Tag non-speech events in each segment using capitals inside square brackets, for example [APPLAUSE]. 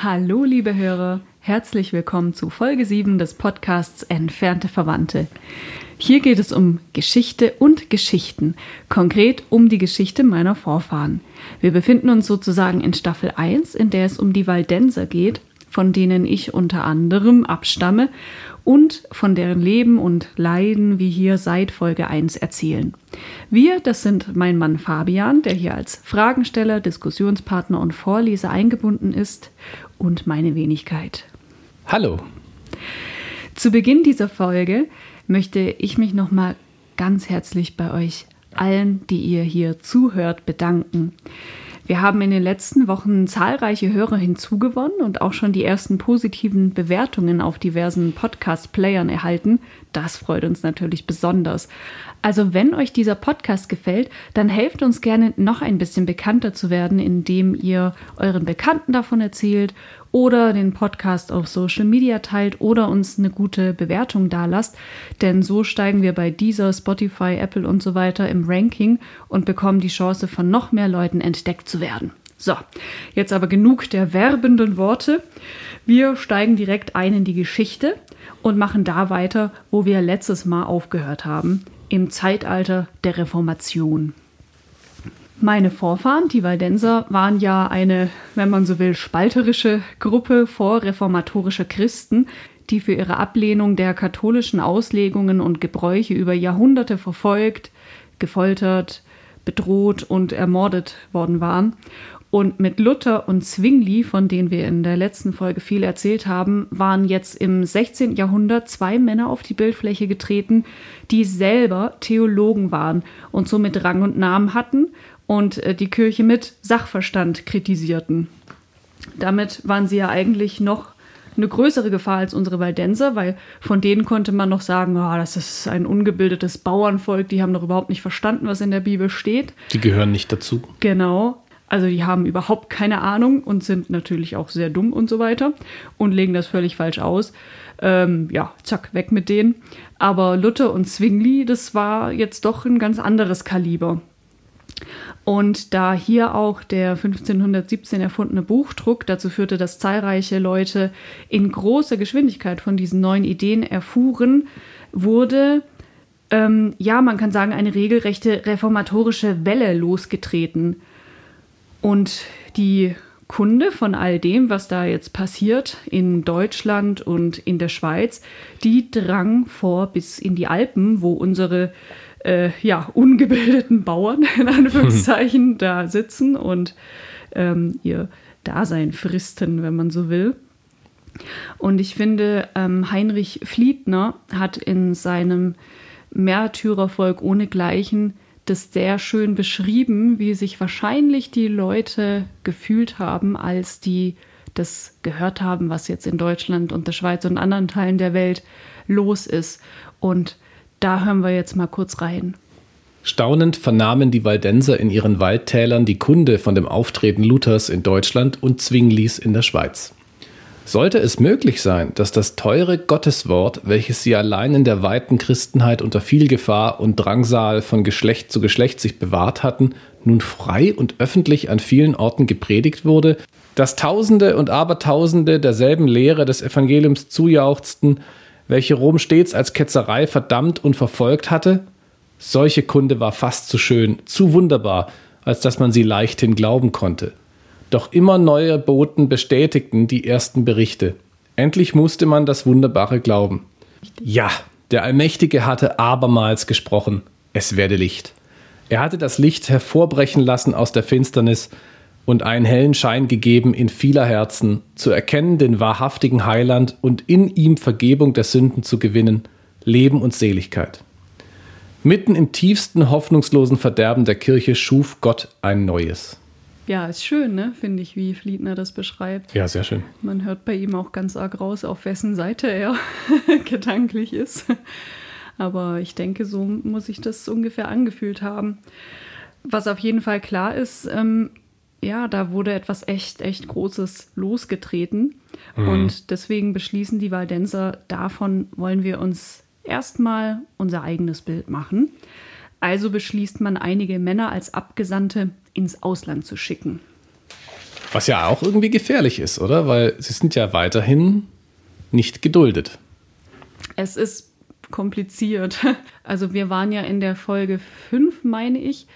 Hallo, liebe Hörer, herzlich willkommen zu Folge 7 des Podcasts Entfernte Verwandte. Hier geht es um Geschichte und Geschichten, konkret um die Geschichte meiner Vorfahren. Wir befinden uns sozusagen in Staffel 1, in der es um die Waldenser geht, von denen ich unter anderem abstamme und von deren Leben und Leiden wir hier seit Folge 1 erzählen. Wir, das sind mein Mann Fabian, der hier als Fragensteller, Diskussionspartner und Vorleser eingebunden ist, und meine Wenigkeit. Hallo. Zu Beginn dieser Folge möchte ich mich nochmal ganz herzlich bei euch allen, die ihr hier zuhört, bedanken. Wir haben in den letzten Wochen zahlreiche Hörer hinzugewonnen und auch schon die ersten positiven Bewertungen auf diversen Podcast-Playern erhalten. Das freut uns natürlich besonders. Also wenn euch dieser Podcast gefällt, dann helft uns gerne noch ein bisschen bekannter zu werden, indem ihr euren Bekannten davon erzählt oder den Podcast auf Social Media teilt oder uns eine gute Bewertung dalasst. Denn so steigen wir bei dieser, Spotify, Apple und so weiter im Ranking und bekommen die Chance, von noch mehr Leuten entdeckt zu werden. So, jetzt aber genug der werbenden Worte. Wir steigen direkt ein in die Geschichte und machen da weiter, wo wir letztes Mal aufgehört haben, im Zeitalter der Reformation. Meine Vorfahren, die Waldenser, waren ja eine, wenn man so will, spalterische Gruppe vorreformatorischer Christen, die für ihre Ablehnung der katholischen Auslegungen und Gebräuche über Jahrhunderte verfolgt, gefoltert, bedroht und ermordet worden waren. Und mit Luther und Zwingli, von denen wir in der letzten Folge viel erzählt haben, waren jetzt im 16. Jahrhundert zwei Männer auf die Bildfläche getreten, die selber Theologen waren und somit Rang und Namen hatten und äh, die Kirche mit Sachverstand kritisierten. Damit waren sie ja eigentlich noch eine größere Gefahr als unsere Waldenser, weil von denen konnte man noch sagen, oh, das ist ein ungebildetes Bauernvolk, die haben doch überhaupt nicht verstanden, was in der Bibel steht. Die gehören nicht dazu. Genau. Also die haben überhaupt keine Ahnung und sind natürlich auch sehr dumm und so weiter und legen das völlig falsch aus. Ähm, ja, zack, weg mit denen. Aber Luther und Zwingli, das war jetzt doch ein ganz anderes Kaliber. Und da hier auch der 1517 erfundene Buchdruck dazu führte, dass zahlreiche Leute in großer Geschwindigkeit von diesen neuen Ideen erfuhren, wurde, ähm, ja, man kann sagen, eine regelrechte reformatorische Welle losgetreten. Und die Kunde von all dem, was da jetzt passiert in Deutschland und in der Schweiz, die drang vor bis in die Alpen, wo unsere äh, ja, ungebildeten Bauern [LAUGHS] in Anführungszeichen da sitzen und ähm, ihr Dasein fristen, wenn man so will. Und ich finde, ähm, Heinrich Fliedner hat in seinem Märtyrervolk ohnegleichen das sehr schön beschrieben, wie sich wahrscheinlich die Leute gefühlt haben, als die das gehört haben, was jetzt in Deutschland und der Schweiz und anderen Teilen der Welt los ist. Und da hören wir jetzt mal kurz rein. Staunend vernahmen die Waldenser in ihren Waldtälern die Kunde von dem Auftreten Luthers in Deutschland und Zwinglis in der Schweiz. Sollte es möglich sein, dass das teure Gotteswort, welches sie allein in der weiten Christenheit unter viel Gefahr und Drangsal von Geschlecht zu Geschlecht sich bewahrt hatten, nun frei und öffentlich an vielen Orten gepredigt wurde, dass Tausende und Abertausende derselben Lehre des Evangeliums zujauchzten, welche Rom stets als Ketzerei verdammt und verfolgt hatte? Solche Kunde war fast zu schön, zu wunderbar, als dass man sie leichthin glauben konnte. Doch immer neue Boten bestätigten die ersten Berichte. Endlich musste man das Wunderbare glauben. Ja, der Allmächtige hatte abermals gesprochen, es werde Licht. Er hatte das Licht hervorbrechen lassen aus der Finsternis, und einen hellen Schein gegeben in vieler Herzen, zu erkennen den wahrhaftigen Heiland und in ihm Vergebung der Sünden zu gewinnen, Leben und Seligkeit. Mitten im tiefsten hoffnungslosen Verderben der Kirche schuf Gott ein neues. Ja, ist schön, ne? finde ich, wie Fliedner das beschreibt. Ja, sehr schön. Man hört bei ihm auch ganz arg raus, auf wessen Seite er [LAUGHS] gedanklich ist. Aber ich denke, so muss ich das ungefähr angefühlt haben. Was auf jeden Fall klar ist, ähm, ja, da wurde etwas echt, echt Großes losgetreten. Mhm. Und deswegen beschließen die Waldenser, davon wollen wir uns erstmal unser eigenes Bild machen. Also beschließt man, einige Männer als Abgesandte ins Ausland zu schicken. Was ja auch irgendwie gefährlich ist, oder? Weil sie sind ja weiterhin nicht geduldet. Es ist kompliziert. [LAUGHS] Also wir waren ja in der Folge 5, meine ich,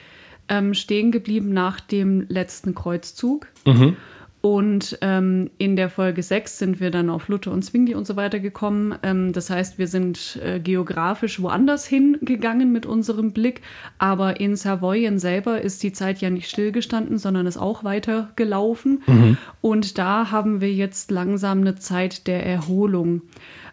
ähm, stehen geblieben nach dem letzten Kreuzzug. Mhm. Und ähm, in der Folge 6 sind wir dann auf Luther und Zwingli und so weiter gekommen. Ähm, das heißt, wir sind äh, geografisch woanders hingegangen mit unserem Blick. Aber in Savoyen selber ist die Zeit ja nicht stillgestanden, sondern ist auch weiter gelaufen. Mhm. Und da haben wir jetzt langsam eine Zeit der Erholung.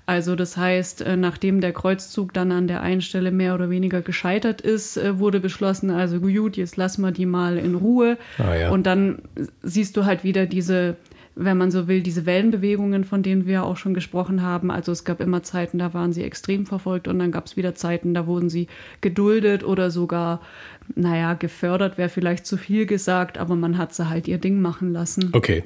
Also das heißt, äh, nachdem der Kreuzzug dann an der einen Stelle mehr oder weniger gescheitert ist, äh, wurde beschlossen, also gut, jetzt lassen wir die mal in Ruhe. Ah, ja. Und dann siehst du halt wieder diese, wenn man so will, diese Wellenbewegungen, von denen wir auch schon gesprochen haben. Also es gab immer Zeiten, da waren sie extrem verfolgt und dann gab es wieder Zeiten, da wurden sie geduldet oder sogar, naja, gefördert, wäre vielleicht zu viel gesagt, aber man hat sie halt ihr Ding machen lassen. Okay.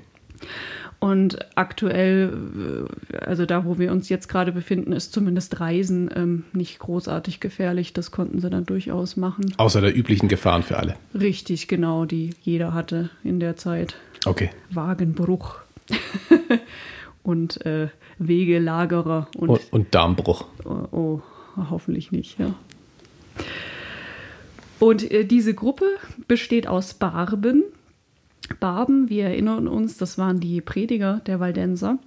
Und aktuell, äh, also da, wo wir uns jetzt gerade befinden, ist zumindest Reisen ähm, nicht großartig gefährlich. Das konnten sie dann durchaus machen. Außer der üblichen Gefahren für alle. Richtig, genau, die jeder hatte in der Zeit. Okay. Wagenbruch [LAUGHS] und äh, Wegelagerer und, und, und Darmbruch. Oh, oh, hoffentlich nicht, ja. Und äh, diese Gruppe besteht aus Barben, Barben, wir erinnern uns, das waren die Prediger der Waldenser.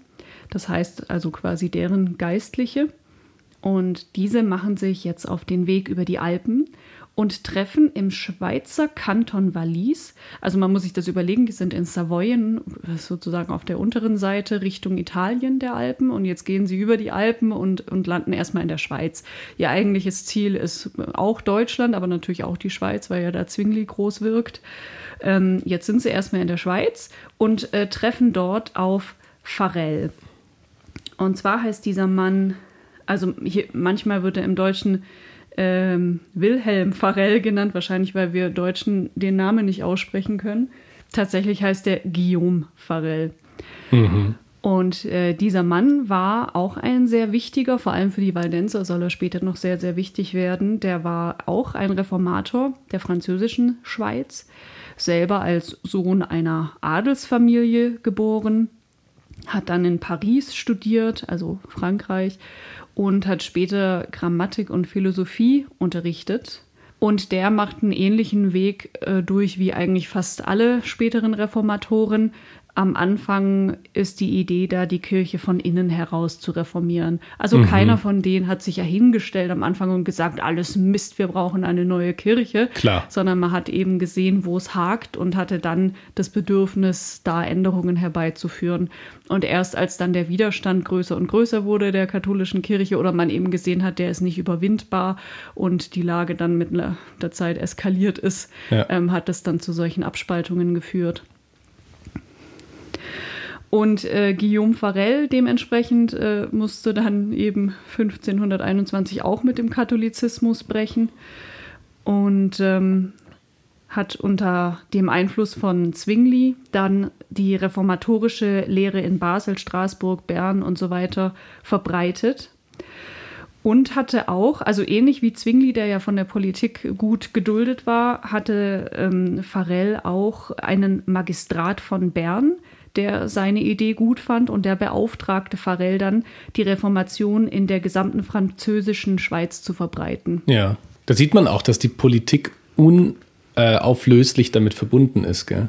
Das heißt also quasi deren Geistliche. Und diese machen sich jetzt auf den Weg über die Alpen und treffen im Schweizer Kanton Wallis, also man muss sich das überlegen, die sind in Savoyen, sozusagen auf der unteren Seite Richtung Italien der Alpen und jetzt gehen sie über die Alpen und, und landen erstmal in der Schweiz. Ihr eigentliches Ziel ist auch Deutschland, aber natürlich auch die Schweiz, weil ja da Zwingli groß wirkt. Ähm, jetzt sind sie erstmal in der Schweiz und äh, treffen dort auf Farel. Und zwar heißt dieser Mann, also hier, manchmal wird er im Deutschen ähm, Wilhelm Farel genannt, wahrscheinlich weil wir Deutschen den Namen nicht aussprechen können. Tatsächlich heißt er Guillaume Farel. Mhm. Und äh, dieser Mann war auch ein sehr wichtiger, vor allem für die Waldenser soll er später noch sehr, sehr wichtig werden. Der war auch ein Reformator der französischen Schweiz selber als Sohn einer Adelsfamilie geboren, hat dann in Paris studiert, also Frankreich, und hat später Grammatik und Philosophie unterrichtet. Und der macht einen ähnlichen Weg äh, durch wie eigentlich fast alle späteren Reformatoren, am Anfang ist die Idee da, die Kirche von innen heraus zu reformieren. Also mhm. keiner von denen hat sich ja hingestellt am Anfang und gesagt, alles Mist, wir brauchen eine neue Kirche. Klar. Sondern man hat eben gesehen, wo es hakt und hatte dann das Bedürfnis, da Änderungen herbeizuführen. Und erst als dann der Widerstand größer und größer wurde der katholischen Kirche oder man eben gesehen hat, der ist nicht überwindbar und die Lage dann mit der Zeit eskaliert ist, ja. ähm, hat es dann zu solchen Abspaltungen geführt. Und äh, Guillaume Farel dementsprechend äh, musste dann eben 1521 auch mit dem Katholizismus brechen und ähm, hat unter dem Einfluss von Zwingli dann die reformatorische Lehre in Basel, Straßburg, Bern und so weiter verbreitet. Und hatte auch, also ähnlich wie Zwingli, der ja von der Politik gut geduldet war, hatte ähm, Farel auch einen Magistrat von Bern, der seine Idee gut fand und der beauftragte Farel dann, die Reformation in der gesamten französischen Schweiz zu verbreiten. Ja, da sieht man auch, dass die Politik unauflöslich damit verbunden ist, gell?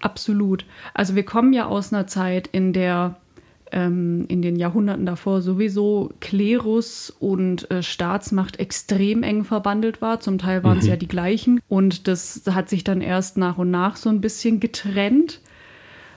Absolut. Also wir kommen ja aus einer Zeit, in der ähm, in den Jahrhunderten davor sowieso Klerus und äh, Staatsmacht extrem eng verbandelt war. Zum Teil waren es mhm. ja die gleichen. Und das hat sich dann erst nach und nach so ein bisschen getrennt.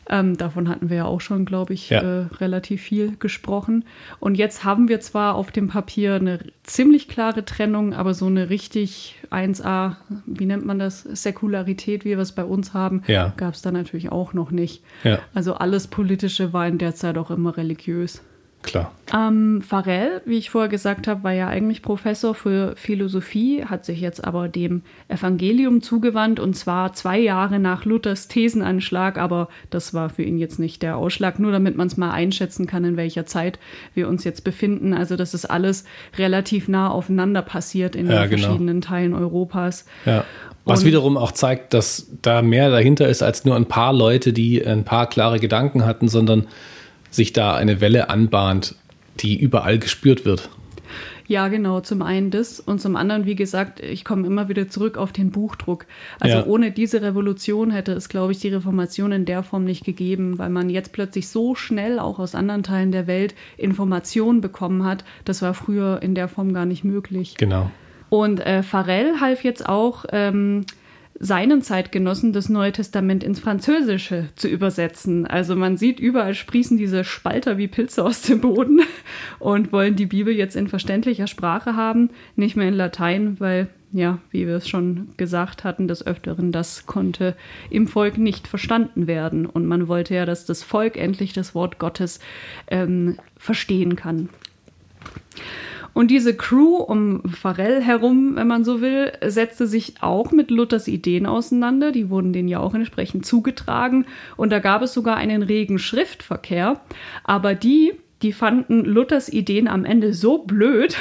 Ähm, davon hatten wir ja auch schon, glaube ich, ja. äh, relativ viel gesprochen. Und jetzt haben wir zwar auf dem Papier eine ziemlich klare Trennung, aber so eine richtig 1a, wie nennt man das, Säkularität, wie wir es bei uns haben, ja. gab es da natürlich auch noch nicht. Ja. Also alles Politische war in der Zeit auch immer religiös. Klar. Ähm, Farrell, wie ich vorher gesagt habe, war ja eigentlich Professor für Philosophie, hat sich jetzt aber dem Evangelium zugewandt und zwar zwei Jahre nach Luthers Thesenanschlag, aber das war für ihn jetzt nicht der Ausschlag, nur damit man es mal einschätzen kann, in welcher Zeit wir uns jetzt befinden. Also das ist alles relativ nah aufeinander passiert in Ja, den genau. verschiedenen Teilen Europas. Ja. Was Und- wiederum auch zeigt, dass da mehr dahinter ist als nur ein paar Leute, die ein paar klare Gedanken hatten, sondern sich da eine Welle anbahnt, die überall gespürt wird. Ja, genau. Zum einen das und zum anderen, wie gesagt, ich komme immer wieder zurück auf den Buchdruck. Also Ja. ohne diese Revolution hätte es, glaube ich, die Reformation in der Form nicht gegeben, weil man jetzt plötzlich so schnell auch aus anderen Teilen der Welt Informationen bekommen hat. Das war früher in der Form gar nicht möglich. Genau. Und äh, Farel half jetzt auch ähm, seinen Zeitgenossen das Neue Testament ins Französische zu übersetzen. Also man sieht, überall sprießen diese Spalter wie Pilze aus dem Boden [LAUGHS] und wollen die Bibel jetzt in verständlicher Sprache haben, nicht mehr in Latein, weil, ja, wie wir es schon gesagt hatten, des Öfteren, das konnte im Volk nicht verstanden werden. Und man wollte ja, dass das Volk endlich das Wort Gottes ähm, verstehen kann. Und diese Crew um Pharrell herum, wenn man so will, setzte sich auch mit Luthers Ideen auseinander. Die wurden denen ja auch entsprechend zugetragen. Und da gab es sogar einen regen Schriftverkehr. Aber die, die fanden Luthers Ideen am Ende so blöd,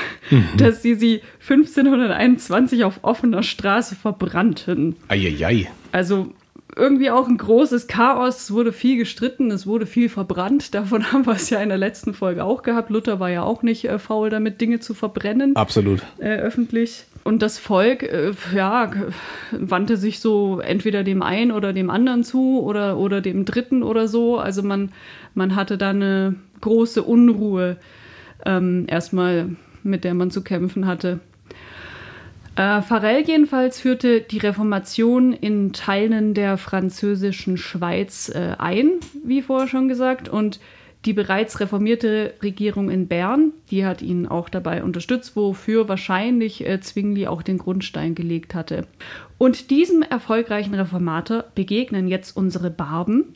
dass sie sie 1521 auf offener Straße verbrannten. Eieiei. Also irgendwie auch ein großes Chaos. Es wurde viel gestritten, es wurde viel verbrannt. [LAUGHS] Davon haben wir es ja in der letzten Folge auch gehabt. Luther war ja auch nicht äh, faul damit, Dinge zu verbrennen Absolut. äh, öffentlich. Und das Volk, äh, ja, wandte sich so entweder dem einen oder dem anderen zu oder, oder dem dritten oder so. Also man, man hatte da eine große Unruhe ähm, erstmal, mit der man zu kämpfen hatte. Äh, jedenfalls führte die Reformation in Teilen der französischen Schweiz äh, ein, wie vorher schon gesagt, und die bereits reformierte Regierung in Bern, die hat ihn auch dabei unterstützt, wofür wahrscheinlich äh, Zwingli auch den Grundstein gelegt hatte. Und diesem erfolgreichen Reformator begegnen jetzt unsere Barben,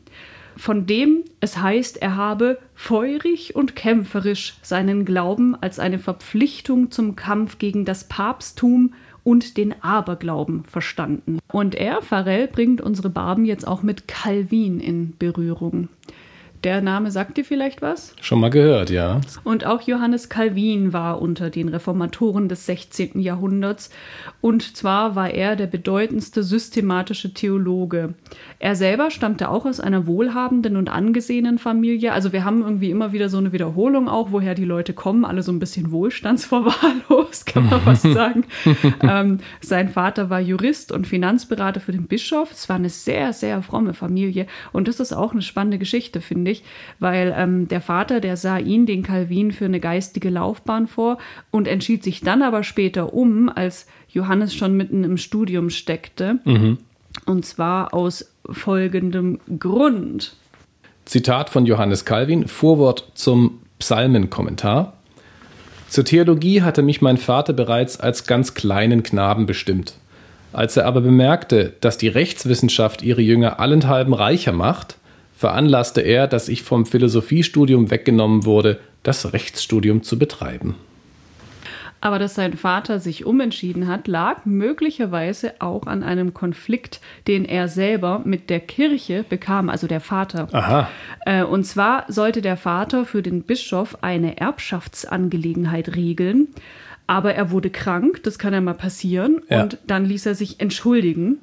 von dem es heißt, er habe feurig und kämpferisch seinen Glauben als eine Verpflichtung zum Kampf gegen das Papsttum und den Aberglauben verstanden. Und er, Farel, bringt unsere Barben jetzt auch mit Calvin in Berührung. Der Name sagt dir vielleicht was? Schon mal gehört, ja. Und auch Johannes Calvin war unter den Reformatoren des 16. Jahrhunderts. Und zwar war er der bedeutendste systematische Theologe. Er selber stammte auch aus einer wohlhabenden und angesehenen Familie. Also wir haben irgendwie immer wieder so eine Wiederholung auch, woher die Leute kommen. Alle so ein bisschen wohlstandsverwahrlos, [LAUGHS] kann man fast [LAUGHS] sagen. ähm, sein Vater war Jurist und Finanzberater für den Bischof. Es war eine sehr, sehr fromme Familie. Und das ist auch eine spannende Geschichte, finde ich, weil ähm, der Vater, der sah ihn, den Calvin, für eine geistige Laufbahn vor und entschied sich dann aber später um, als Johannes schon mitten im Studium steckte. Und zwar aus folgendem Grund. Zitat von Johannes Calvin, Vorwort zum Psalmenkommentar. Zur Theologie hatte mich mein Vater bereits als ganz kleinen Knaben bestimmt. Als er aber bemerkte, dass die Rechtswissenschaft ihre Jünger allenthalben reicher macht, veranlasste er, dass ich vom Philosophiestudium weggenommen wurde, das Rechtsstudium zu betreiben. Aber dass sein Vater sich umentschieden hat, lag möglicherweise auch an einem Konflikt, den er selber mit der Kirche bekam, also der Vater. Aha, Äh, und zwar sollte der Vater für den Bischof eine Erbschaftsangelegenheit regeln, aber er wurde krank, das kann ja mal passieren, Ja. und dann ließ er sich entschuldigen.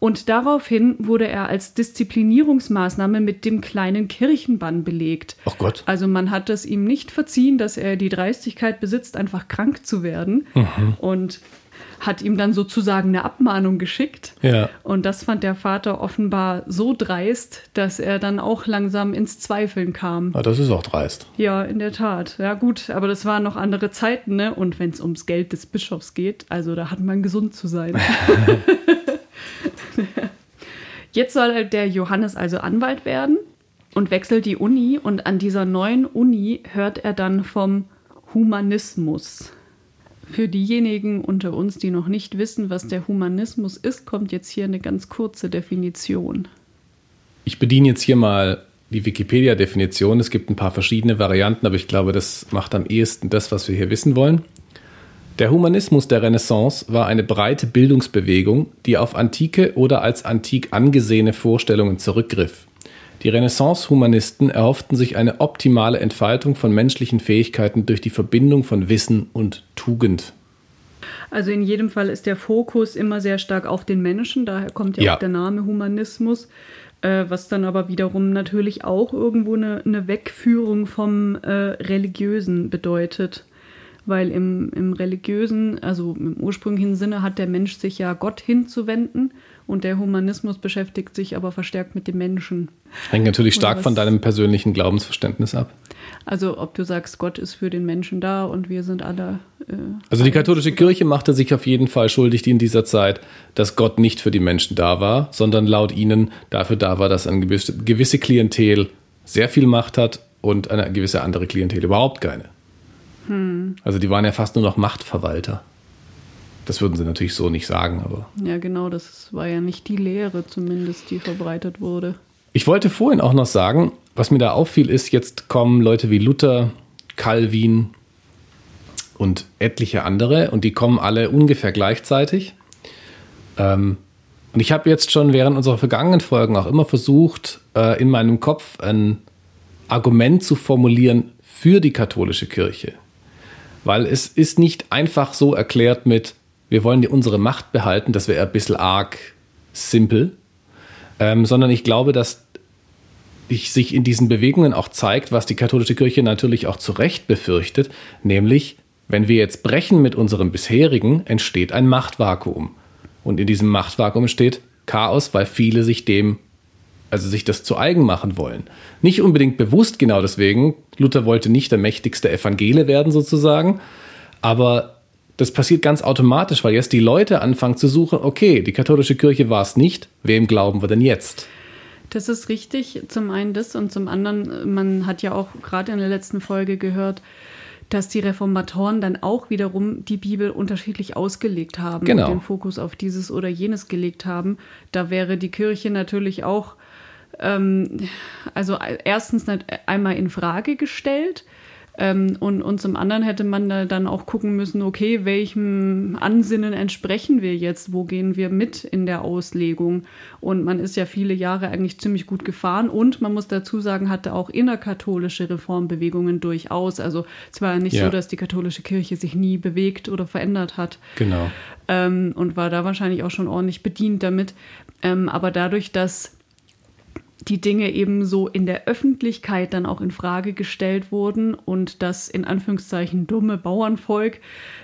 Und daraufhin wurde er als Disziplinierungsmaßnahme mit dem kleinen Kirchenbann belegt. ach Gott. Also man hat es ihm nicht verziehen, dass er die Dreistigkeit besitzt, einfach krank zu werden und hat ihm dann sozusagen eine Abmahnung geschickt. Ja. Und das fand der Vater offenbar so dreist, dass er dann auch langsam ins Zweifeln kam. Ah, das ist auch dreist. Ja, in der Tat. Ja gut, aber das waren noch andere Zeiten, ne? Und wenn es ums Geld des Bischofs geht, also da hat man gesund zu sein. [LAUGHS] [LAUGHS] [LAUGHS] Jetzt soll der Johannes also Anwalt werden und wechselt die Uni und an dieser neuen Uni hört er dann vom Humanismus. Für diejenigen unter uns, die noch nicht wissen, was der Humanismus ist, kommt jetzt hier eine ganz kurze Definition. Ich bediene jetzt hier mal die Wikipedia-Definition. Es gibt ein paar verschiedene Varianten, aber ich glaube, das macht am ehesten das, was wir hier wissen wollen. Der Humanismus der Renaissance war eine breite Bildungsbewegung, die auf antike oder als antik angesehene Vorstellungen zurückgriff. Die Renaissance-Humanisten erhofften sich eine optimale Entfaltung von menschlichen Fähigkeiten durch die Verbindung von Wissen und Tugend. Also in jedem Fall ist der Fokus immer sehr stark auf den Menschen, daher kommt ja, ja. auch der Name Humanismus, äh, was dann aber wiederum natürlich auch irgendwo eine, eine Wegführung vom äh, Religiösen bedeutet. Weil im, im religiösen, also im ursprünglichen Sinne, hat der Mensch sich ja Gott hinzuwenden und der Humanismus beschäftigt sich aber verstärkt mit dem Menschen. Hängt natürlich stark von deinem persönlichen Glaubensverständnis ab. Also ob du sagst, Gott ist für den Menschen da und wir sind alle. Äh, also die katholische Kirche machte sich auf jeden Fall schuldig in dieser Zeit, dass Gott nicht für die Menschen da war, sondern laut ihnen dafür da war, dass eine gewisse, gewisse Klientel sehr viel Macht hat und eine gewisse andere Klientel überhaupt keine. Hm. Also die waren ja fast nur noch Machtverwalter. Das würden sie natürlich so nicht sagen, aber. Ja, genau, das war ja nicht die Lehre zumindest, die verbreitet wurde. Ich wollte vorhin auch noch sagen, was mir da auffiel, ist, jetzt kommen Leute wie Luther, Calvin und etliche andere und die kommen alle ungefähr gleichzeitig. Ähm, und ich habe jetzt schon während unserer vergangenen Folgen auch immer versucht, äh, in meinem Kopf ein Argument zu formulieren für die katholische Kirche. Weil es ist nicht einfach so erklärt mit, wir wollen unsere Macht behalten, das wäre ein bisschen arg simpel, ähm, sondern ich glaube, dass ich, sich in diesen Bewegungen auch zeigt, was die katholische Kirche natürlich auch zu Recht befürchtet, nämlich, wenn wir jetzt brechen mit unserem bisherigen, entsteht ein Machtvakuum. Und in diesem Machtvakuum entsteht Chaos, weil viele sich dem, also sich das zu eigen machen wollen. Nicht unbedingt bewusst genau deswegen. Luther wollte nicht der mächtigste Evangele werden sozusagen, aber das passiert ganz automatisch, weil jetzt die Leute anfangen zu suchen, okay, die katholische Kirche war es nicht, wem glauben wir denn jetzt? Das ist richtig, zum einen das und zum anderen, man hat ja auch gerade in der letzten Folge gehört, dass die Reformatoren dann auch wiederum die Bibel unterschiedlich ausgelegt haben genau. und den Fokus auf dieses oder jenes gelegt haben. Da wäre die Kirche natürlich auch, ähm, also erstens einmal in Frage gestellt ähm, und, und zum anderen hätte man da dann auch gucken müssen, okay, welchem Ansinnen entsprechen wir jetzt? Wo gehen wir mit in der Auslegung? Und man ist ja viele Jahre eigentlich ziemlich gut gefahren und man muss dazu sagen, hatte auch innerkatholische Reformbewegungen durchaus. Also es war ja nicht ja. so, dass die katholische Kirche sich nie bewegt oder verändert hat. Genau. Ähm, und war da wahrscheinlich auch schon ordentlich bedient damit. Ähm, aber dadurch, dass die Dinge eben so in der Öffentlichkeit dann auch in Frage gestellt wurden und das in Anführungszeichen dumme Bauernvolk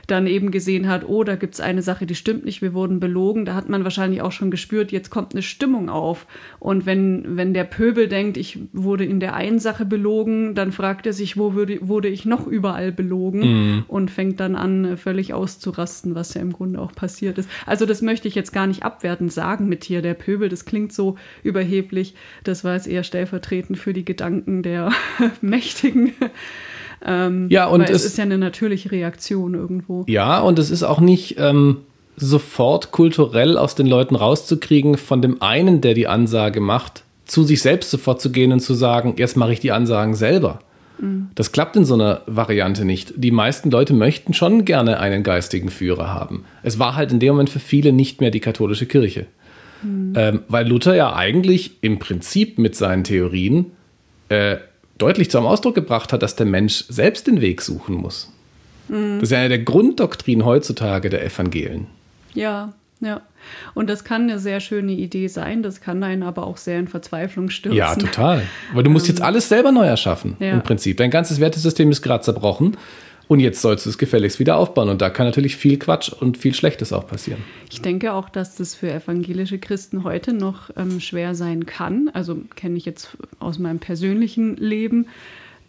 dann eben gesehen hat, oh, da gibt es eine Sache, die stimmt nicht, wir wurden belogen, da hat man wahrscheinlich auch schon gespürt, jetzt kommt eine Stimmung auf. Und wenn, wenn der Pöbel denkt, ich wurde in der einen Sache belogen, dann fragt er sich, wo würde, wurde ich noch überall belogen mhm. und fängt dann an, völlig auszurasten, was ja im Grunde auch passiert ist. Also das möchte ich jetzt gar nicht abwertend sagen mit hier, der Pöbel, das klingt so überheblich. Das war jetzt eher stellvertretend für die Gedanken der [LAUGHS] Mächtigen. Ähm, ja, und es, es, ist ja eine natürliche Reaktion irgendwo. Ja, und es ist auch nicht ähm, sofort kulturell aus den Leuten rauszukriegen, von dem einen, der die Ansage macht, zu sich selbst sofort zu gehen und zu sagen, jetzt mache ich die Ansagen selber. Mhm. Das klappt in so einer Variante nicht. Die meisten Leute möchten schon gerne einen geistigen Führer haben. Es war halt in dem Moment für viele nicht mehr die katholische Kirche. Mhm. Ähm, weil Luther ja eigentlich im Prinzip mit seinen Theorien äh, deutlich zum Ausdruck gebracht hat, dass der Mensch selbst den Weg suchen muss. Mhm. Das ist ja eine der Grunddoktrinen heutzutage der Evangelien. Ja, ja. Und das kann eine sehr schöne Idee sein, das kann einen aber auch sehr in Verzweiflung stürzen. Ja, total. Weil du musst jetzt ähm, alles selber neu erschaffen, ja. im Prinzip. Dein ganzes Wertesystem ist gerade zerbrochen. Und jetzt sollst du es gefälligst wieder aufbauen. Und da kann natürlich viel Quatsch und viel Schlechtes auch passieren. Ich denke auch, dass das für evangelische Christen heute noch ähm, schwer sein kann. Also kenne ich jetzt aus meinem persönlichen Leben.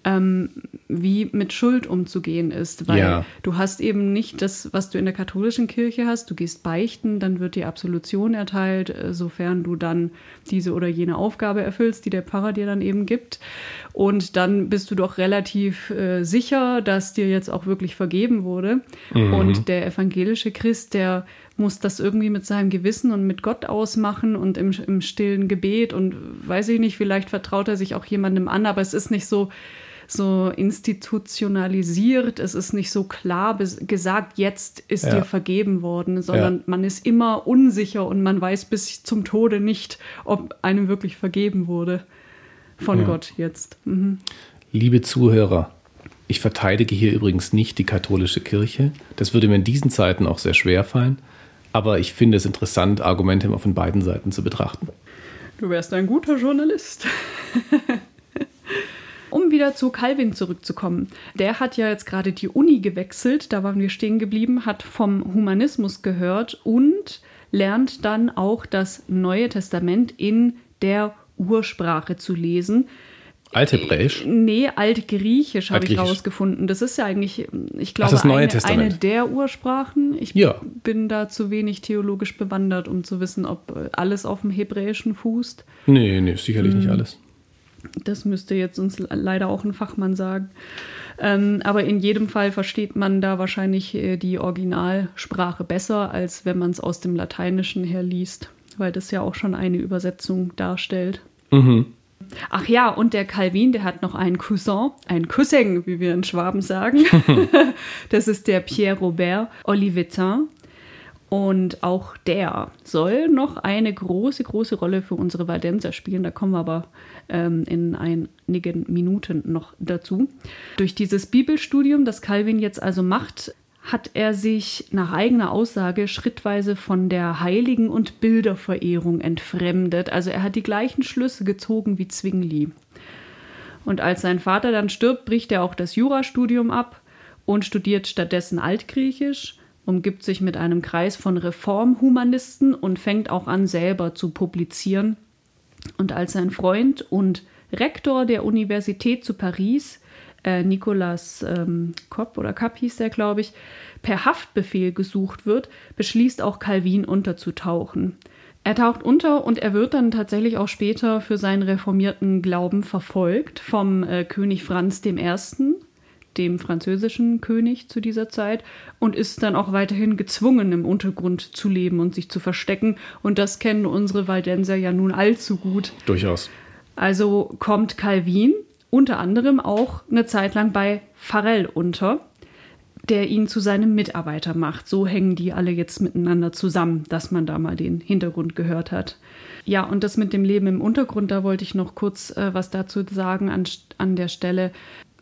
Ähm, wie mit Schuld umzugehen ist, weil Ja. du hast eben nicht das, was du in der katholischen Kirche hast. Du gehst beichten, dann wird dir Absolution erteilt, äh, sofern du dann diese oder jene Aufgabe erfüllst, die der Pfarrer dir dann eben gibt. Und dann bist du doch relativ äh, sicher, dass dir jetzt auch wirklich vergeben wurde. Und der evangelische Christ, der muss das irgendwie mit seinem Gewissen und mit Gott ausmachen und im, im stillen Gebet und weiß ich nicht, vielleicht vertraut er sich auch jemandem an, aber es ist nicht so, so institutionalisiert, es ist nicht so klar gesagt, jetzt ist Ja. dir vergeben worden, sondern Ja. man ist immer unsicher und man weiß bis zum Tode nicht, ob einem wirklich vergeben wurde von Ja. Gott jetzt. Mhm. Liebe Zuhörer, ich verteidige hier übrigens nicht die katholische Kirche. Das würde mir in diesen Zeiten auch sehr schwer fallen. Aber ich finde es interessant, Argumente immer von beiden Seiten zu betrachten. Du wärst ein guter Journalist. [LAUGHS] um wieder zu Calvin zurückzukommen. Der hat ja jetzt gerade die Uni gewechselt, da waren wir stehen geblieben, hat vom Humanismus gehört und lernt dann auch das Neue Testament in der Ursprache zu lesen. Althebräisch? Nee, Altgriechisch habe ich rausgefunden. Das ist ja eigentlich, ich glaube, das Neue eine, eine der Ursprachen. Ich Ja. bin da zu wenig theologisch bewandert, um zu wissen, ob alles auf dem Hebräischen fußt. Nee, nee, sicherlich nicht alles. Das müsste jetzt uns le- leider auch ein Fachmann sagen. Ähm, aber in jedem Fall versteht man da wahrscheinlich äh, die Originalsprache besser, als wenn man es aus dem Lateinischen her liest, weil das ja auch schon eine Übersetzung darstellt. Mhm. Ach ja, und der Calvin, der hat noch einen Cousin, einen Cousin, wie wir in Schwaben sagen. [LAUGHS] das ist der Pierre Robert Olivetin. Und auch der soll noch eine große, große Rolle für unsere Valdenser spielen. Da kommen wir aber ähm, in einigen Minuten noch dazu. Durch dieses Bibelstudium, das Calvin jetzt also macht, hat er sich nach eigener Aussage schrittweise von der Heiligen- und Bilderverehrung entfremdet. Also er hat die gleichen Schlüsse gezogen wie Zwingli. Und als sein Vater dann stirbt, bricht er auch das Jurastudium ab und studiert stattdessen Altgriechisch, umgibt sich mit einem Kreis von Reformhumanisten und fängt auch an, selber zu publizieren. Und als sein Freund und Rektor der Universität zu Paris, äh, Nicolas ähm, Kopp oder Kapp hieß der, glaube ich, per Haftbefehl gesucht wird, beschließt auch Calvin unterzutauchen. Er taucht unter und er wird dann tatsächlich auch später für seinen reformierten Glauben verfolgt vom äh, König Franz I., dem französischen König zu dieser Zeit, und ist dann auch weiterhin gezwungen, im Untergrund zu leben und sich zu verstecken. Und das kennen unsere Waldenser ja nun allzu gut. Durchaus. Also kommt Calvin unter anderem auch eine Zeit lang bei Farel unter, der ihn zu seinem Mitarbeiter macht. So hängen die alle jetzt miteinander zusammen, dass man da mal den Hintergrund gehört hat. Ja, und das mit dem Leben im Untergrund, da wollte ich noch kurz äh, was dazu sagen an, an der Stelle.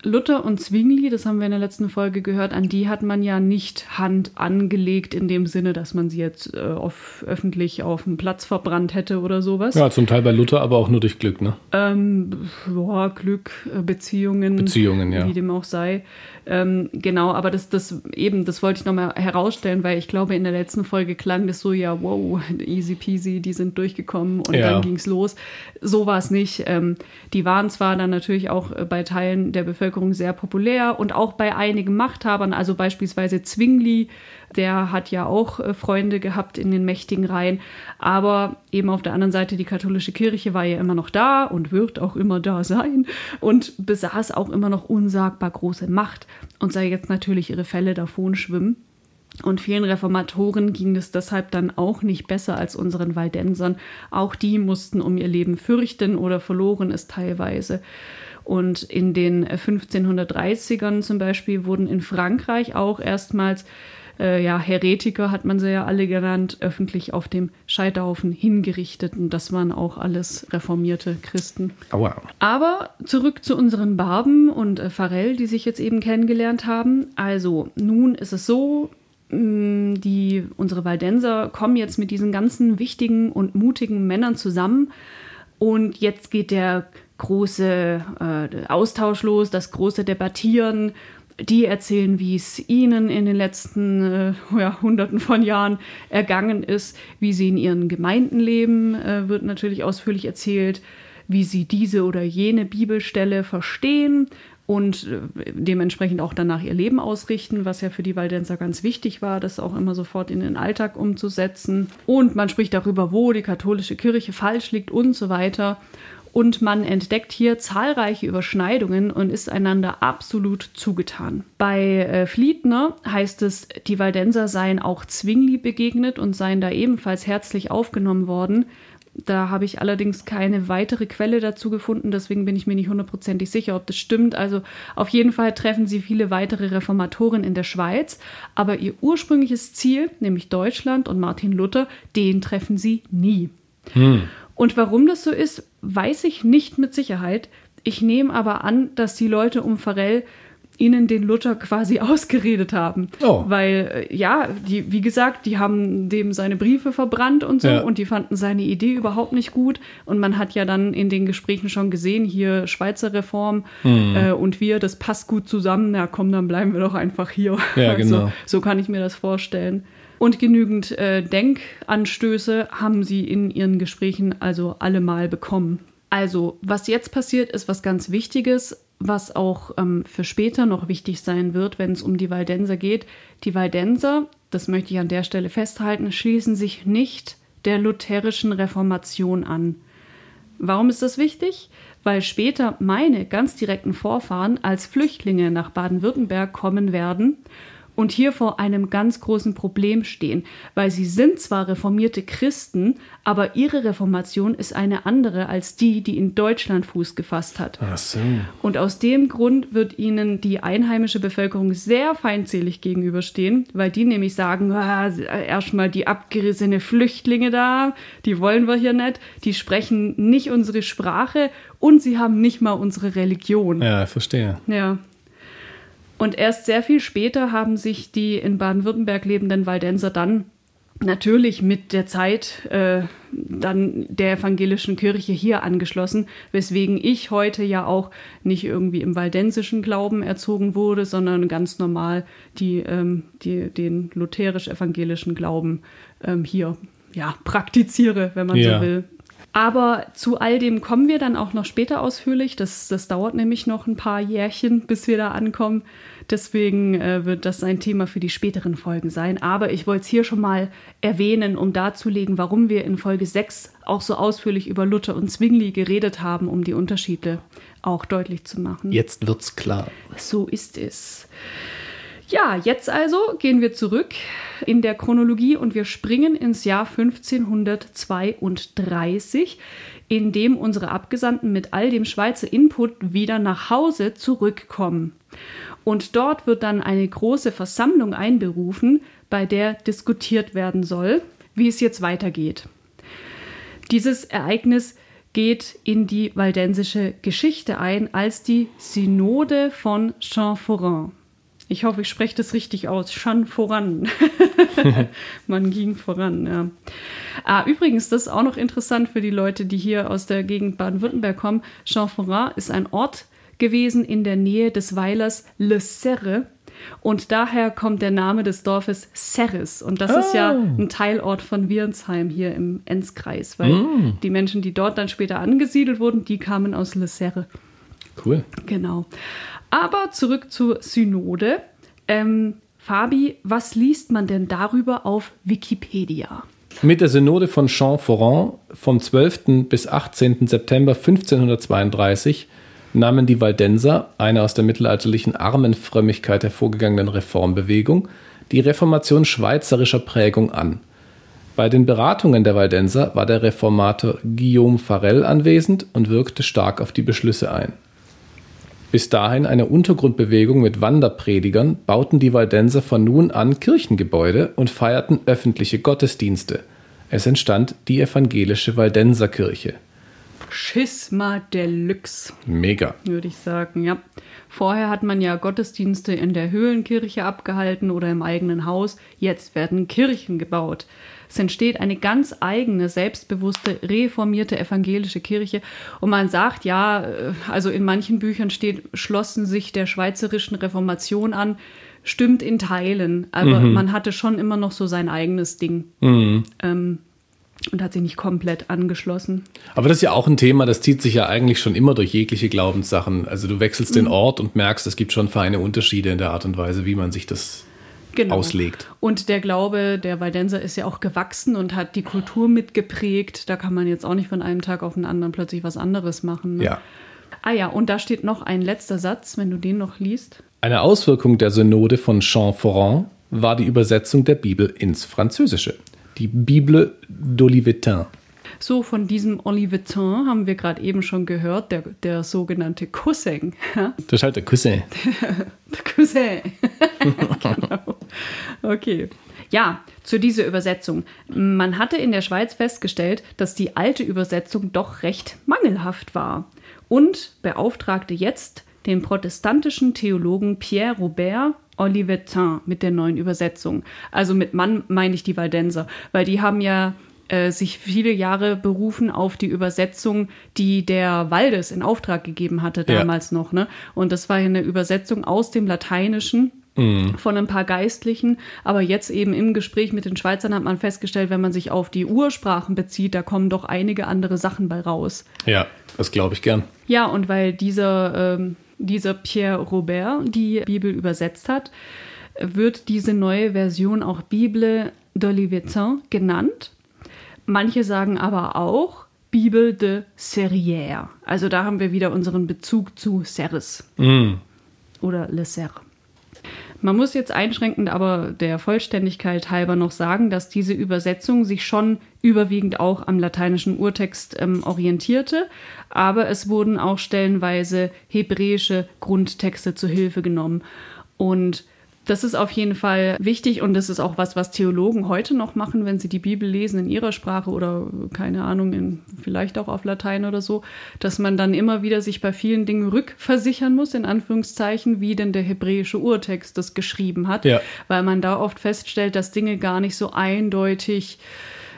Luther und Zwingli, das haben wir in der letzten Folge gehört, an die hat man ja nicht Hand angelegt in dem Sinne, dass man sie jetzt äh, auf, öffentlich auf dem Platz verbrannt hätte oder sowas. Ja, zum Teil bei Luther, aber auch nur durch Glück, ne? Ähm, ja, Glück, äh, Beziehungen, Beziehungen, ja. wie dem auch sei. Ähm, genau, aber das, das eben, das wollte ich nochmal herausstellen, weil ich glaube, in der letzten Folge klang das so, ja, wow, [LAUGHS] easy peasy, die sind durchgekommen und Ja. dann ging's los. So war es nicht. Ähm, die waren zwar dann natürlich auch äh, bei Teilen der Bevölkerung sehr populär und auch bei einigen Machthabern, also beispielsweise Zwingli, der hat ja auch äh, Freunde gehabt in den mächtigen Reihen, aber eben auf der anderen Seite die katholische Kirche war ja immer noch da und wird auch immer da sein und besaß auch immer noch unsagbar große Macht und sei jetzt natürlich ihre Fälle davon schwimmen. Und vielen Reformatoren ging es deshalb dann auch nicht besser als unseren Waldensern. Auch die mussten um ihr Leben fürchten oder verloren es teilweise. Und in den 1530ern zum Beispiel wurden in Frankreich auch erstmals äh, ja, Heretiker hat man sie ja alle genannt, öffentlich auf dem Scheiterhaufen hingerichtet. Und das waren auch alles reformierte Christen. Aua. Aber zurück zu unseren Barben und äh, Pharrell, die sich jetzt eben kennengelernt haben. Also, nun ist es so, mh, die, unsere Waldenser kommen jetzt mit diesen ganzen wichtigen und mutigen Männern zusammen. Und jetzt geht der große äh, Austausch los, das große Debattieren. Die erzählen, wie es ihnen in den letzten äh, ja, Hunderten von Jahren ergangen ist, wie sie in ihren Gemeinden leben, äh, wird natürlich ausführlich erzählt, wie sie diese oder jene Bibelstelle verstehen und äh, dementsprechend auch danach ihr Leben ausrichten, was ja für die Waldenser ganz wichtig war, das auch immer sofort in den Alltag umzusetzen. Und man spricht darüber, wo die katholische Kirche falsch liegt und so weiter. Und man entdeckt hier zahlreiche Überschneidungen und ist einander absolut zugetan. Bei äh, Fliedner heißt es, die Waldenser seien auch Zwingli begegnet und seien da ebenfalls herzlich aufgenommen worden. Da habe ich allerdings keine weitere Quelle dazu gefunden, deswegen bin ich mir nicht hundertprozentig sicher, ob das stimmt. Also auf jeden Fall treffen sie viele weitere Reformatoren in der Schweiz, aber ihr ursprüngliches Ziel, nämlich Deutschland und Martin Luther, den treffen sie nie. Hm. Und warum das so ist, weiß ich nicht mit Sicherheit. Ich nehme aber an, dass die Leute um Pharrell ihnen den Luther quasi [LAUGHS] ausgeredet haben. Oh. Weil, äh, ja, die, wie gesagt, die haben dem seine Briefe verbrannt und so ja. und die fanden seine Idee überhaupt nicht gut. Und man hat ja dann in den Gesprächen schon gesehen, hier Schweizer Reform mhm. äh, und wir, das passt gut zusammen. Na komm, dann bleiben wir doch einfach hier. Ja, [LAUGHS] genau. so, so kann ich mir das vorstellen. Und genügend äh, Denkanstöße haben sie in ihren Gesprächen also allemal bekommen. Also, was jetzt passiert, ist was ganz Wichtiges, was auch ähm, für später noch wichtig sein wird, wenn es um die Waldenser geht. Die Waldenser, das möchte ich an der Stelle festhalten, schließen sich nicht der lutherischen Reformation an. Warum ist das wichtig? Weil später meine ganz direkten Vorfahren als Flüchtlinge nach Baden-Württemberg kommen werden und hier vor einem ganz großen Problem stehen, weil sie sind zwar reformierte Christen, aber ihre Reformation ist eine andere als die, die in Deutschland Fuß gefasst hat. Ach so. Und aus dem Grund wird ihnen die einheimische Bevölkerung sehr feindselig gegenüberstehen, weil die nämlich sagen, ah, erstmal die abgerissene Flüchtlinge da, die wollen wir hier nicht, die sprechen nicht unsere Sprache und sie haben nicht mal unsere Religion. Ja, verstehe. Ja. Und erst sehr viel später haben sich die in Baden-Württemberg lebenden Waldenser dann natürlich mit der Zeit äh, dann der evangelischen Kirche hier angeschlossen, weswegen ich heute ja auch nicht irgendwie im waldensischen Glauben erzogen wurde, sondern ganz normal die, ähm, die, den lutherisch-evangelischen Glauben ähm, hier ja, praktiziere, wenn man ja. so will. Aber zu all dem kommen wir dann auch noch später ausführlich. Das, das dauert nämlich noch ein paar Jährchen, bis wir da ankommen. Deswegen äh, wird das ein Thema für die späteren Folgen sein. Aber ich wollte es hier schon mal erwähnen, um darzulegen, warum wir in Folge 6 auch so ausführlich über Luther und Zwingli geredet haben, um die Unterschiede auch deutlich zu machen. Jetzt wird's klar. So ist es. Ja, jetzt also gehen wir zurück in der Chronologie und wir springen ins Jahr 1532, in dem unsere Abgesandten mit all dem Schweizer Input wieder nach Hause zurückkommen. Und dort wird dann eine große Versammlung einberufen, bei der diskutiert werden soll, wie es jetzt weitergeht. Dieses Ereignis geht in die waldensische Geschichte ein als die Synode von Champforan. Ich hoffe, ich spreche das richtig aus. Chan voran. [LAUGHS] Man ging voran, ja. Ah, übrigens, das ist auch noch interessant für die Leute, die hier aus der Gegend Baden-Württemberg kommen. Champforan ist ein Ort gewesen in der Nähe des Weilers Le Serre. Und daher kommt der Name des Dorfes Serres. Und das oh. ist ja oh. ein Teilort von Wirnsheim hier im Enzkreis, weil mm. die Menschen, die dort dann später angesiedelt wurden, die kamen aus Le Serre. Cool. Genau. Aber zurück zur Synode. Ähm, Fabi, was liest man denn darüber auf Wikipedia? Mit der Synode von Champforan vom 12. bis 18. September 1532 nahmen die Waldenser, eine aus der mittelalterlichen Armenfrömmigkeit hervorgegangenen Reformbewegung, die Reformation schweizerischer Prägung an. Bei den Beratungen der Waldenser war der Reformator Guillaume Farel anwesend und wirkte stark auf die Beschlüsse ein. Bis dahin eine Untergrundbewegung mit Wanderpredigern bauten die Waldenser von nun an Kirchengebäude und feierten öffentliche Gottesdienste. Es entstand die evangelische Waldenserkirche. Schisma Deluxe. Mega. Würde ich sagen, ja. Vorher hat man ja Gottesdienste in der Höhlenkirche abgehalten oder im eigenen Haus. Jetzt werden Kirchen gebaut. Es entsteht eine ganz eigene, selbstbewusste, reformierte evangelische Kirche. Und man sagt, ja, äh, also in manchen Büchern steht, schlossen sich der schweizerischen Reformation an. Stimmt in Teilen, aber mhm. man hatte schon immer noch so sein eigenes Ding. Mhm. Ähm, und hat sich nicht komplett angeschlossen. Aber das ist ja auch ein Thema, das zieht sich ja eigentlich schon immer durch jegliche Glaubenssachen. Also du wechselst den Ort und merkst, es gibt schon feine Unterschiede in der Art und Weise, wie man sich das Genau. auslegt. Und der Glaube der Waldenser ist ja auch gewachsen und hat die Kultur mitgeprägt. Da kann man jetzt auch nicht von einem Tag auf den anderen plötzlich was anderes machen. Ne? Ja. Ah ja, und da steht noch ein letzter Satz, wenn du den noch liest. Eine Auswirkung der Synode von Champforan war die Übersetzung der Bibel ins Französische. Die Bible d'Olivetin. So, von diesem Olivetin haben wir gerade eben schon gehört, der, der sogenannte Cousin. Das ist halt der Cousin. [LAUGHS] Der Cousin. [LAUGHS] genau. Okay. Ja, zu dieser Übersetzung. Man hatte in der Schweiz festgestellt, dass die alte Übersetzung doch recht mangelhaft war und beauftragte jetzt den protestantischen Theologen Pierre Robert Olivetin mit der neuen Übersetzung. Also mit Mann meine ich die Waldenser, weil die haben ja äh, sich viele Jahre berufen auf die Übersetzung, die der Waldes in Auftrag gegeben hatte Ja. damals noch. Ne? Und das war ja eine Übersetzung aus dem Lateinischen von ein paar Geistlichen. Aber jetzt eben im Gespräch mit den Schweizern hat man festgestellt, wenn man sich auf die Ursprachen bezieht, da kommen doch einige andere Sachen bei raus. Ja, das glaube ich gern. Ja, und weil dieser, ähm, dieser Pierre Robert die Bibel übersetzt hat, wird diese neue Version auch Bible d'Olivetin genannt. Manche sagen aber auch Bible de Serrière. Also da haben wir wieder unseren Bezug zu Serres oder Le Serre. Man muss jetzt einschränkend aber der Vollständigkeit halber noch sagen, dass diese Übersetzung sich schon überwiegend auch am lateinischen Urtext ähm, orientierte, aber es wurden auch stellenweise hebräische Grundtexte zu Hilfe genommen. Und das ist auf jeden Fall wichtig und das ist auch was, was Theologen heute noch machen, wenn sie die Bibel lesen in ihrer Sprache oder keine Ahnung, in, vielleicht auch auf Latein oder so, dass man dann immer wieder sich bei vielen Dingen rückversichern muss, in Anführungszeichen, wie denn der hebräische Urtext das geschrieben hat, Ja. weil man da oft feststellt, dass Dinge gar nicht so eindeutig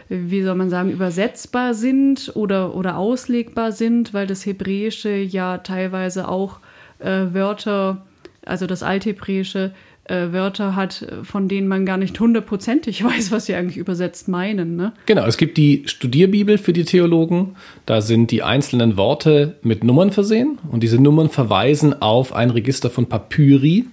wie soll man sagen, übersetzbar sind oder, oder auslegbar sind, weil das Hebräische ja teilweise auch äh, Wörter, also das Althebräische, äh, Wörter hat, von denen man gar nicht hundertprozentig [LAUGHS] weiß, was sie eigentlich übersetzt meinen. Ne? Genau, es gibt die Studierbibel für die Theologen. Da sind die einzelnen Worte mit Nummern versehen und diese Nummern verweisen auf ein Register von Papyri.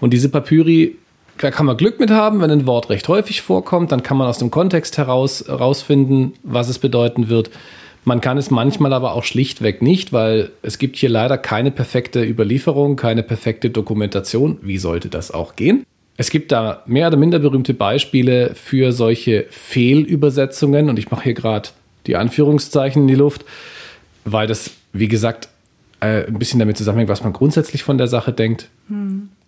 Und diese Papyri, da kann man Glück mit haben, wenn ein Wort recht häufig vorkommt, dann kann man aus dem Kontext heraus herausfinden, was es bedeuten wird. Man kann es manchmal aber auch schlichtweg nicht, weil es gibt hier leider keine perfekte Überlieferung, keine perfekte Dokumentation. Wie sollte das auch gehen? Es gibt da mehr oder minder berühmte Beispiele für solche Fehlübersetzungen und ich mache hier gerade die Anführungszeichen in die Luft, weil das, wie gesagt, äh, ein bisschen damit zusammenhängt, was man grundsätzlich von der Sache denkt.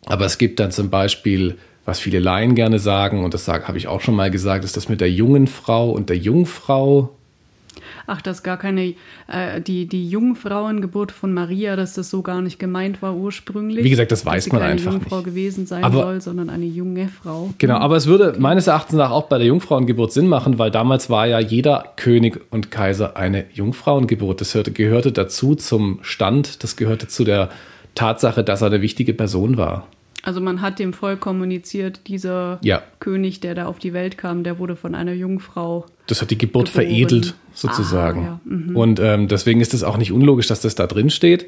Aber es gibt dann zum Beispiel, was viele Laien gerne sagen, und das habe ich auch schon mal gesagt, ist das mit der jungen Frau und der Jungfrau. Ach, dass gar keine, äh, die, die Jungfrauengeburt von Maria, dass das so gar nicht gemeint war ursprünglich. Wie gesagt, das dass weiß sie man keine einfach Jungfrau nicht. gewesen sein Aber- soll, sondern eine junge Frau. Genau, aber es würde meines Erachtens nach auch bei der Jungfrauengeburt Sinn machen, weil damals war ja jeder König und Kaiser eine Jungfrauengeburt. Das hörte, gehörte dazu zum Stand, das gehörte zu der Tatsache, dass er eine wichtige Person war. Also man hat dem Volk kommuniziert, dieser Ja. König, der da auf die Welt kam, der wurde von einer Jungfrau. Das hat die Geburt Geboren. veredelt, sozusagen. Ah, ja. Und ähm, deswegen ist es auch nicht unlogisch, dass das da drin steht.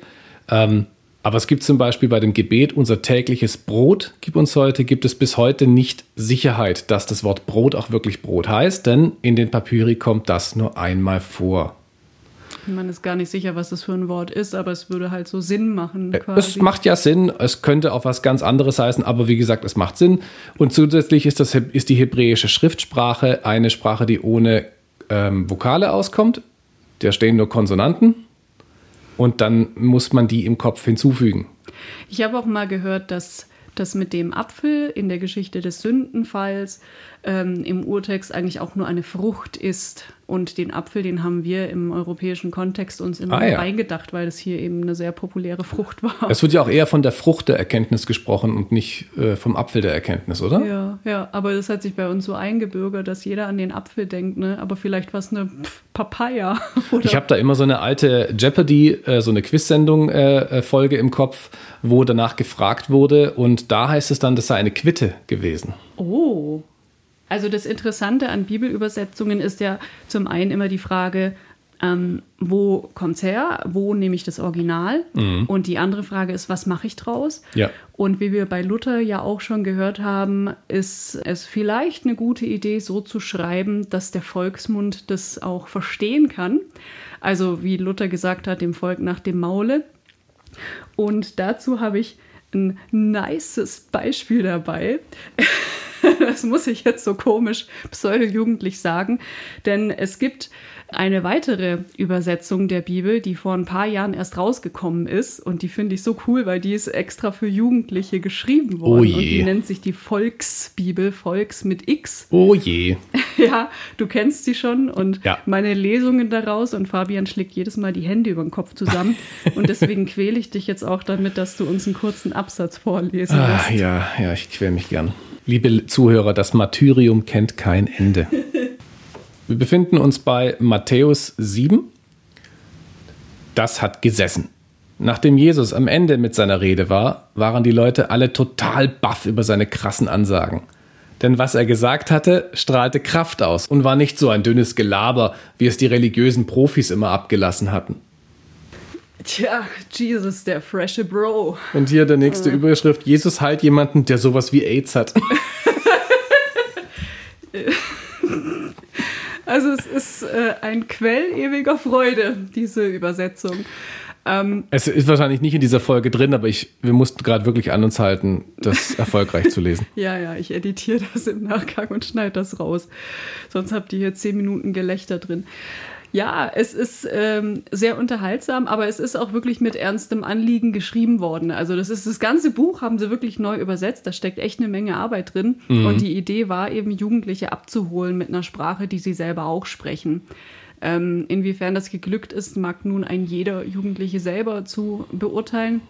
Ähm, aber es gibt zum Beispiel bei dem Gebet, unser tägliches Brot gib uns heute, gibt es bis heute nicht Sicherheit, dass das Wort Brot auch wirklich Brot heißt, denn in den Papyri kommt das nur einmal vor. Man ist gar nicht sicher, was das für ein Wort ist, aber es würde halt so Sinn machen. Es Quasi. macht ja Sinn, es könnte auch was ganz anderes heißen, aber wie gesagt, es macht Sinn. Und zusätzlich ist, das, ist die hebräische Schriftsprache eine Sprache, die ohne ähm, Vokale auskommt. Da stehen nur Konsonanten und dann muss man die im Kopf hinzufügen. Ich habe auch mal gehört, dass das mit dem Apfel in der Geschichte des Sündenfalls ähm, im Urtext eigentlich auch nur eine Frucht ist. Und den Apfel, den haben wir im europäischen Kontext uns immer Ah, ja. reingedacht, weil das hier eben eine sehr populäre Frucht war. Es wird ja auch eher von der Frucht der Erkenntnis gesprochen und nicht äh, vom Apfel der Erkenntnis, oder? Ja, ja, aber das hat sich bei uns so eingebürgert, dass jeder an den Apfel denkt, ne? Aber vielleicht was eine Papaya. [LAUGHS] Oder? Ich habe da immer so eine alte Jeopardy, äh, so eine Quiz-Sendung-Folge im Kopf, wo danach gefragt wurde und da heißt es dann, das sei eine Quitte gewesen. oh, Also das Interessante an Bibelübersetzungen ist ja zum einen immer die Frage, ähm, wo es her, wo nehme ich das Original? Mhm. Und die andere Frage ist, was mache ich draus? Ja. Und wie wir bei Luther ja auch schon gehört haben, ist es vielleicht eine gute Idee, so zu schreiben, dass der Volksmund das auch verstehen kann. Also wie Luther gesagt hat, dem Volk nach dem Maule. Und dazu habe ich ein nices Beispiel dabei. [LAUGHS] [LAUGHS] das muss ich jetzt so komisch pseudo-jugendlich sagen, denn es gibt eine weitere Übersetzung der Bibel, die vor ein paar Jahren erst rausgekommen ist. Und die finde ich so cool, weil die ist extra für Jugendliche geschrieben worden. Oh je. Und die nennt sich die Volksbibel, Volks mit X. Oh je. [LAUGHS] ja, du kennst sie schon. Und ja. meine Lesungen daraus. Und Fabian schlägt jedes Mal die Hände über den Kopf zusammen. [LAUGHS] und deswegen quäle ich dich jetzt auch damit, dass du uns einen kurzen Absatz vorlesen ah, Ja, ja, ich quäle mich gern. Liebe Zuhörer, das Martyrium kennt kein Ende. Wir befinden uns bei Matthäus 7. Das hat gesessen. Nachdem Jesus am Ende mit seiner Rede war, waren die Leute alle total baff über seine krassen Ansagen. Denn was er gesagt hatte, strahlte Kraft aus und war nicht so ein dünnes Gelaber, wie es die religiösen Profis immer abgelassen hatten. Tja, Jesus, der freshe Bro. Und hier der nächste äh. Überschrift: Jesus heilt jemanden, der sowas wie AIDS hat. [LAUGHS] Also es ist äh, ein Quell ewiger Freude, diese Übersetzung. Ähm, es ist wahrscheinlich nicht in dieser Folge drin, aber ich, wir mussten gerade wirklich an uns halten, das [LAUGHS] erfolgreich zu lesen. Ja, ja, ich editiere das im Nachgang und schneide das raus. Sonst habt ihr hier zehn Minuten Gelächter drin. Ja, es ist ähm, sehr unterhaltsam, aber es ist auch wirklich mit ernstem Anliegen geschrieben worden. Also das ist das ganze Buch haben sie wirklich neu übersetzt. Da steckt echt eine Menge Arbeit drin. Mhm. Und die Idee war eben Jugendliche abzuholen mit einer Sprache, die sie selber auch sprechen. Ähm, inwiefern das geglückt ist, mag nun ein jeder Jugendliche selber zu beurteilen.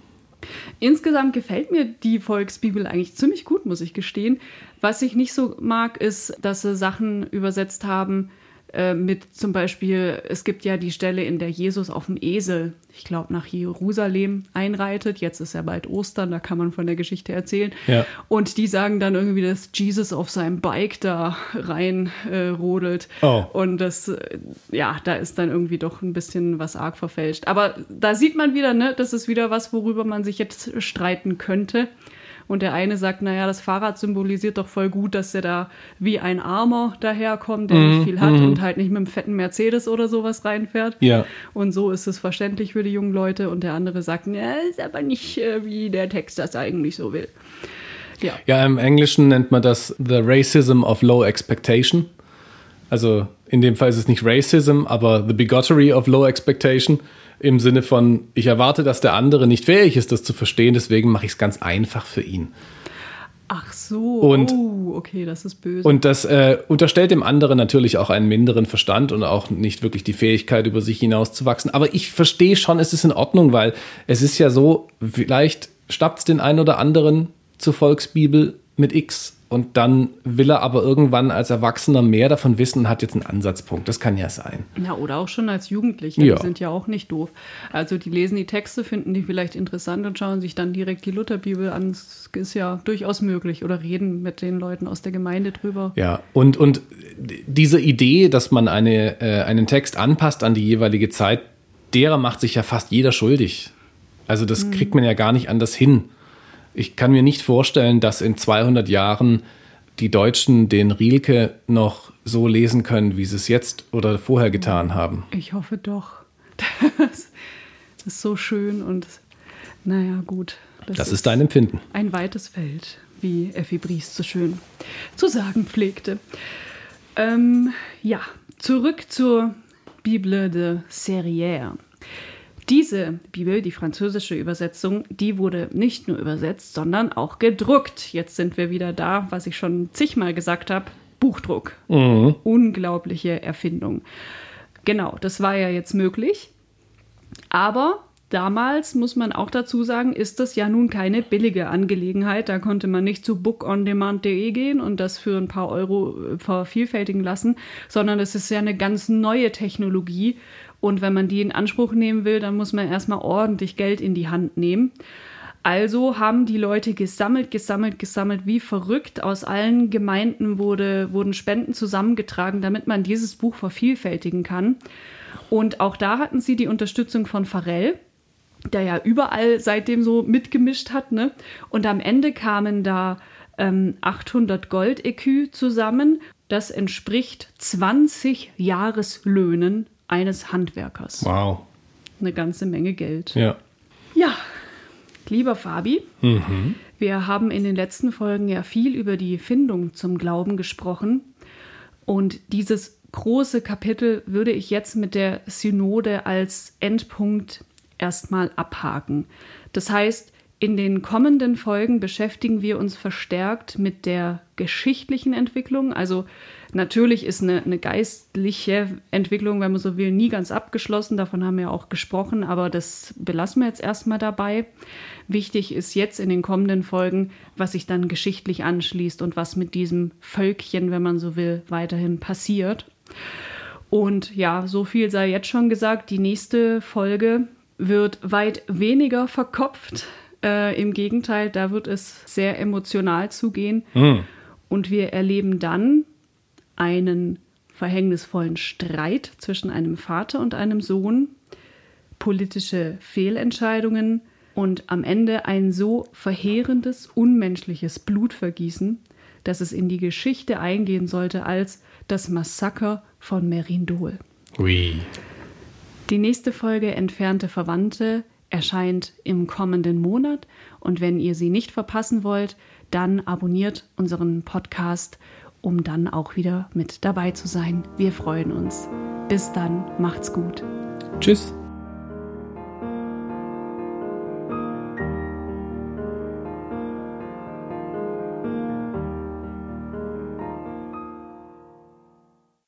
Insgesamt gefällt mir die Volksbibel eigentlich ziemlich gut, muss ich gestehen. Was ich nicht so mag, ist, dass sie Sachen übersetzt haben, äh, mit zum Beispiel, es gibt ja die Stelle, in der Jesus auf dem Esel, ich glaube, nach Jerusalem einreitet. Jetzt ist ja bald Ostern, da kann man von der Geschichte erzählen. Ja. Und die sagen dann irgendwie, dass Jesus auf seinem Bike da rein äh, rodelt. Oh. Und das, äh, ja, da ist dann irgendwie doch ein bisschen was arg verfälscht. Aber da sieht man wieder, ne, das ist wieder was, worüber man sich jetzt streiten könnte. Und der eine sagt, naja, das Fahrrad symbolisiert doch voll gut, dass er da wie ein Armer daherkommt, der mm, nicht mhm, viel hat mm. und halt nicht mit einem fetten Mercedes oder sowas reinfährt. Ja. Und so ist es verständlich für die jungen Leute. Und der andere sagt, ja, ist aber nicht, äh, wie der Text das eigentlich so will. Ja. ja, im Englischen nennt man das The Racism of Low Expectation. Also in dem Fall ist es nicht Racism, aber The Bigottery of Low Expectation im Sinne von, ich erwarte, dass der andere nicht fähig ist, das zu verstehen, deswegen mache ich es ganz einfach für ihn. Ach so, und, oh, okay, das ist böse. Und das äh, unterstellt dem anderen natürlich auch einen minderen Verstand und auch nicht wirklich die Fähigkeit, über sich hinauszuwachsen. Aber ich verstehe schon, es ist in Ordnung, weil es ist ja so, vielleicht stappt es den einen oder anderen zur Volksbibel mit X und dann will er aber irgendwann als Erwachsener mehr davon wissen und hat jetzt einen Ansatzpunkt. Das kann ja sein. Ja, oder auch schon als Jugendliche. Ja. Die sind ja auch nicht doof. Also die lesen die Texte, finden die vielleicht interessant und schauen sich dann direkt die Lutherbibel an. Das ist ja durchaus möglich. Oder reden mit den Leuten aus der Gemeinde drüber. Ja, und, und diese Idee, dass man eine, äh, einen Text anpasst an die jeweilige Zeit, derer macht sich ja fast jeder schuldig. Also das hm. kriegt man ja gar nicht anders hin ich kann mir nicht vorstellen, dass in 200 Jahren die Deutschen den Rielke noch so lesen können, wie sie es jetzt oder vorher getan haben. Ich hoffe doch. [LAUGHS] Das ist so schön und naja, gut. Das, das ist, ist dein Empfinden. Ein weites Feld, wie Effi Bries so schön zu sagen pflegte. Ähm, ja, zurück zur Bible de Serrière. Diese Bibel, die französische Übersetzung, die wurde nicht nur übersetzt, sondern auch gedruckt. Jetzt sind wir wieder da, was ich schon zigmal gesagt habe, Buchdruck. Mhm. Unglaubliche Erfindung. Genau, das war ja jetzt möglich. Aber damals, muss man auch dazu sagen, ist das ja nun keine billige Angelegenheit. Da konnte man nicht zu bookondemand.de gehen und das für ein paar Euro vervielfältigen lassen, sondern es ist ja eine ganz neue Technologie und wenn man die in Anspruch nehmen will, dann muss man erstmal ordentlich Geld in die Hand nehmen. Also haben die Leute gesammelt, gesammelt, gesammelt, wie verrückt. Aus allen Gemeinden wurde, wurden Spenden zusammengetragen, damit man dieses Buch vervielfältigen kann. Und auch da hatten sie die Unterstützung von Pharrell, der ja überall seitdem so mitgemischt hat. Ne? Und am Ende kamen da ähm, 800 Gold-Ekü zusammen. Das entspricht 20 Jahreslöhnen eines Handwerkers. Wow. Eine ganze Menge Geld. Ja. Ja, lieber Fabi, mhm. wir haben in den letzten Folgen ja viel über die Findung zum Glauben gesprochen. Und dieses große Kapitel würde ich jetzt mit der Synode als Endpunkt erstmal abhaken. Das heißt, in den kommenden Folgen beschäftigen wir uns verstärkt mit der geschichtlichen Entwicklung. Also natürlich ist eine, eine, geistliche Entwicklung, wenn man so will, nie ganz abgeschlossen. Davon haben wir auch gesprochen, aber das belassen wir jetzt erstmal dabei. Wichtig ist jetzt in den kommenden Folgen, was sich dann geschichtlich anschließt und was mit diesem Völkchen, wenn man so will, weiterhin passiert. Und ja, so viel sei jetzt schon gesagt. Die nächste Folge wird weit weniger verkopft äh, Im Gegenteil, da wird es sehr emotional zugehen. Mhm. Und wir erleben dann einen verhängnisvollen Streit zwischen einem Vater und einem Sohn, politische Fehlentscheidungen und am Ende ein so verheerendes, unmenschliches Blutvergießen, dass es in die Geschichte eingehen sollte als das Massaker von Merindol. Oui. Die nächste Folge Entfernte Verwandte erscheint im kommenden Monat. Und wenn ihr sie nicht verpassen wollt, dann abonniert unseren Podcast, um dann auch wieder mit dabei zu sein. Wir freuen uns. Bis dann, macht's gut. Tschüss.